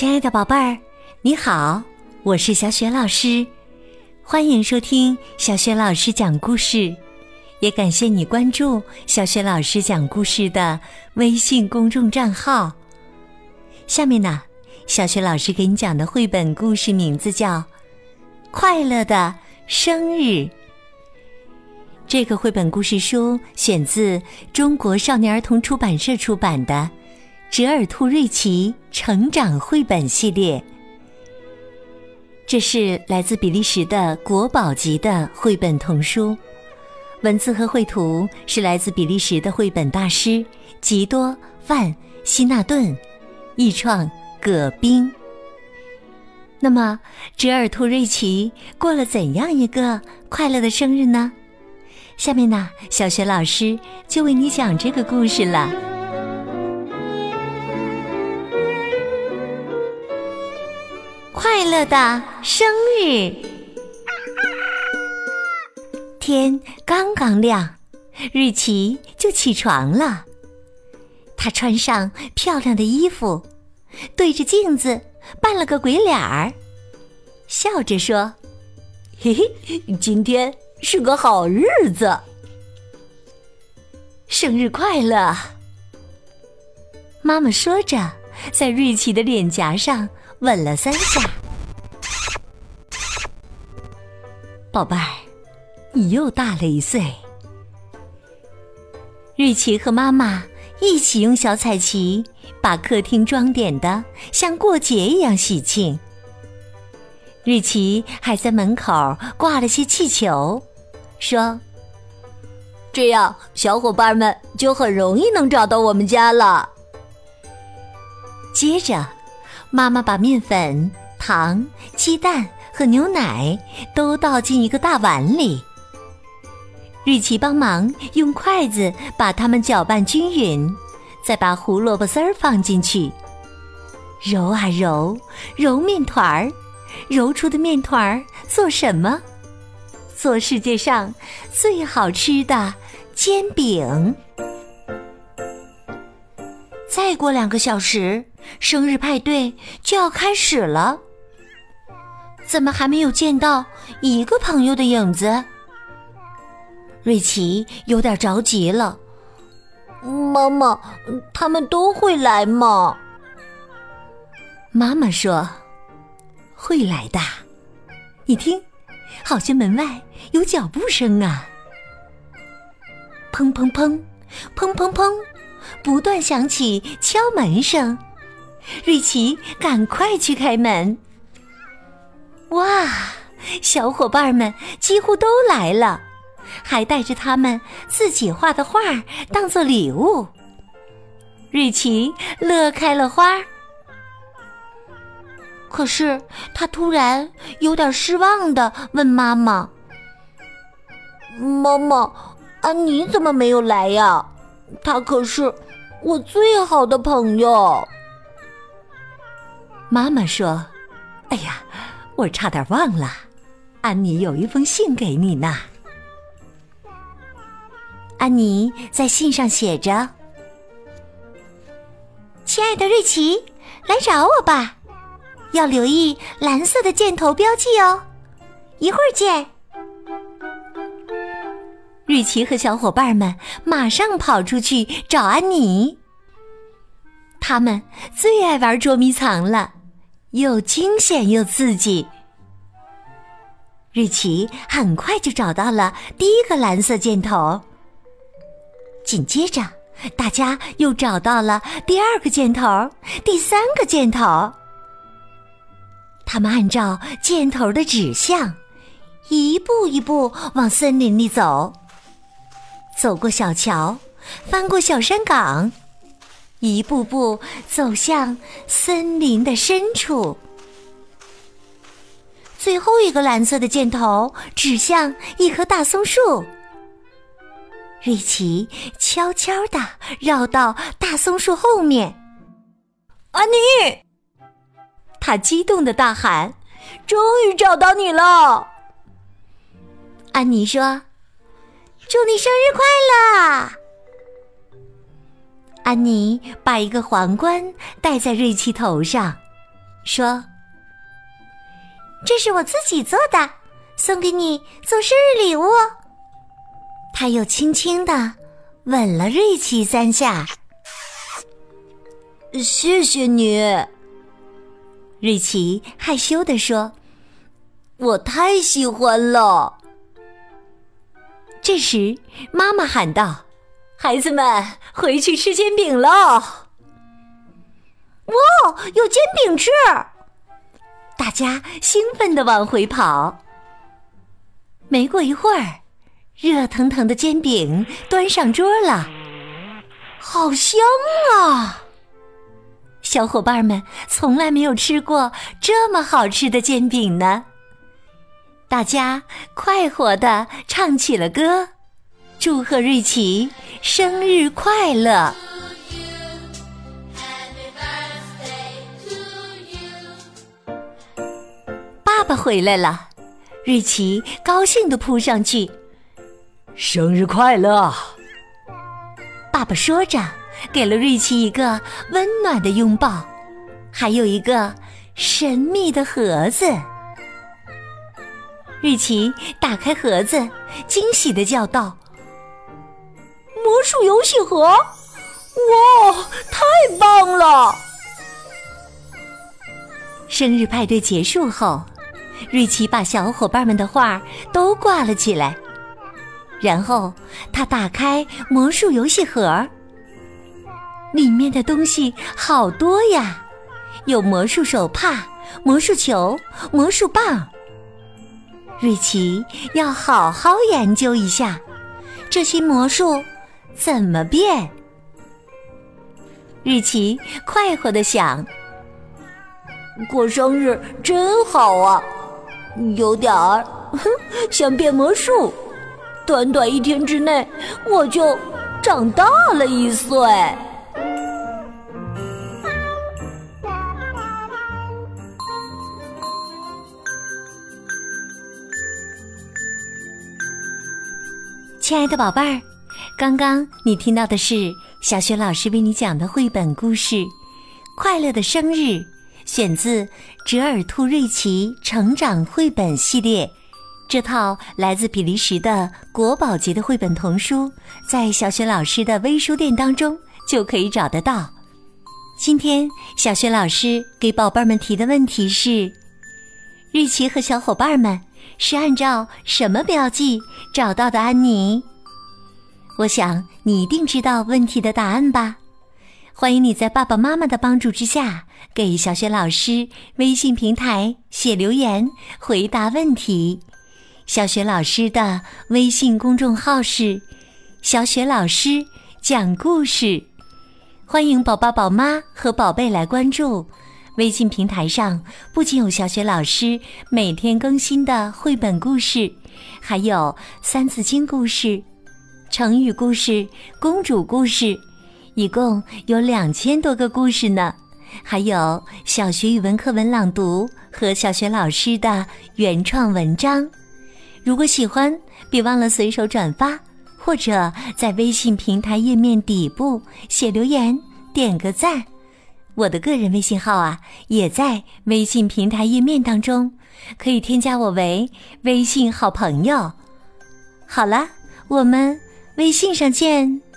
亲爱的宝贝儿，你好，我是小雪老师，欢迎收听小雪老师讲故事，也感谢你关注小雪老师讲故事的微信公众账号。下面呢，小雪老师给你讲的绘本故事名字叫《快乐的生日》。这个绘本故事书选自中国少年儿童出版社出版的。折耳兔瑞奇成长绘本系列，这是来自比利时的国宝级的绘本童书，文字和绘图是来自比利时的绘本大师吉多范希纳顿，译创葛冰。那么，折耳兔瑞奇过了怎样一个快乐的生日呢？下面呢，小学老师就为你讲这个故事了。快乐的生日，天刚刚亮，瑞奇就起床了。他穿上漂亮的衣服，对着镜子扮了个鬼脸儿，笑着说：“嘿嘿，今天是个好日子，生日快乐！”妈妈说着，在瑞奇的脸颊上。吻了三下，宝贝儿，你又大了一岁。瑞奇和妈妈一起用小彩旗把客厅装点的像过节一样喜庆。瑞奇还在门口挂了些气球，说：“这样小伙伴们就很容易能找到我们家了。”接着。妈妈把面粉、糖、鸡蛋和牛奶都倒进一个大碗里。瑞奇帮忙用筷子把它们搅拌均匀，再把胡萝卜丝儿放进去，揉啊揉，揉面团儿，揉出的面团儿做什么？做世界上最好吃的煎饼。再过两个小时。生日派对就要开始了，怎么还没有见到一个朋友的影子？瑞奇有点着急了。妈妈，他们都会来吗？妈妈说：“会来的。”你听，好像门外有脚步声啊！砰砰砰，砰砰砰，不断响起敲门声。瑞奇，赶快去开门！哇，小伙伴们几乎都来了，还带着他们自己画的画当做礼物。瑞奇乐开了花，可是他突然有点失望的问妈妈：“妈妈，安妮怎么没有来呀？她可是我最好的朋友。”妈妈说：“哎呀，我差点忘了，安妮有一封信给你呢。安妮在信上写着：‘亲爱的瑞奇，来找我吧，要留意蓝色的箭头标记哦。一会儿见。’瑞奇和小伙伴们马上跑出去找安妮，他们最爱玩捉迷藏了。”又惊险又刺激，瑞奇很快就找到了第一个蓝色箭头。紧接着，大家又找到了第二个箭头、第三个箭头。他们按照箭头的指向，一步一步往森林里走，走过小桥，翻过小山岗。一步步走向森林的深处，最后一个蓝色的箭头指向一棵大松树。瑞奇悄悄地绕到大松树后面，安妮，他激动的大喊：“终于找到你了！”安妮说：“祝你生日快乐！”安妮把一个皇冠戴在瑞奇头上，说：“这是我自己做的，送给你做生日礼物。”他又轻轻的吻了瑞奇三下。谢谢你，瑞奇害羞的说：“我太喜欢了。”这时，妈妈喊道：“孩子们，回去吃煎饼喽！”哇，有煎饼吃！大家兴奋的往回跑。没过一会儿，热腾腾的煎饼端上桌了，好香啊！小伙伴们从来没有吃过这么好吃的煎饼呢。大家快活的唱起了歌，祝贺瑞奇生日快乐！爸爸回来了，瑞奇高兴的扑上去，生日快乐！爸爸说着，给了瑞奇一个温暖的拥抱，还有一个神秘的盒子。瑞奇打开盒子，惊喜的叫道：“魔术游戏盒！哇，太棒了！”生日派对结束后，瑞奇把小伙伴们的画都挂了起来，然后他打开魔术游戏盒，里面的东西好多呀，有魔术手帕、魔术球、魔术棒。瑞奇要好好研究一下，这些魔术怎么变？日奇快活的想：过生日真好啊，有点儿 想变魔术。短短一天之内，我就长大了一岁。亲爱的宝贝儿，刚刚你听到的是小雪老师为你讲的绘本故事《快乐的生日》，选自《折耳兔瑞奇成长绘本系列》。这套来自比利时的国宝级的绘本童书，在小雪老师的微书店当中就可以找得到。今天小雪老师给宝贝们提的问题是：瑞奇和小伙伴们。是按照什么标记找到的安妮？我想你一定知道问题的答案吧。欢迎你在爸爸妈妈的帮助之下，给小雪老师微信平台写留言回答问题。小雪老师的微信公众号是“小雪老师讲故事”，欢迎宝宝、宝妈和宝贝来关注。微信平台上不仅有小雪老师每天更新的绘本故事，还有三字经故事、成语故事、公主故事，一共有两千多个故事呢。还有小学语文课文朗读和小学老师的原创文章。如果喜欢，别忘了随手转发，或者在微信平台页面底部写留言，点个赞。我的个人微信号啊，也在微信平台页面当中，可以添加我为微信好朋友。好了，我们微信上见。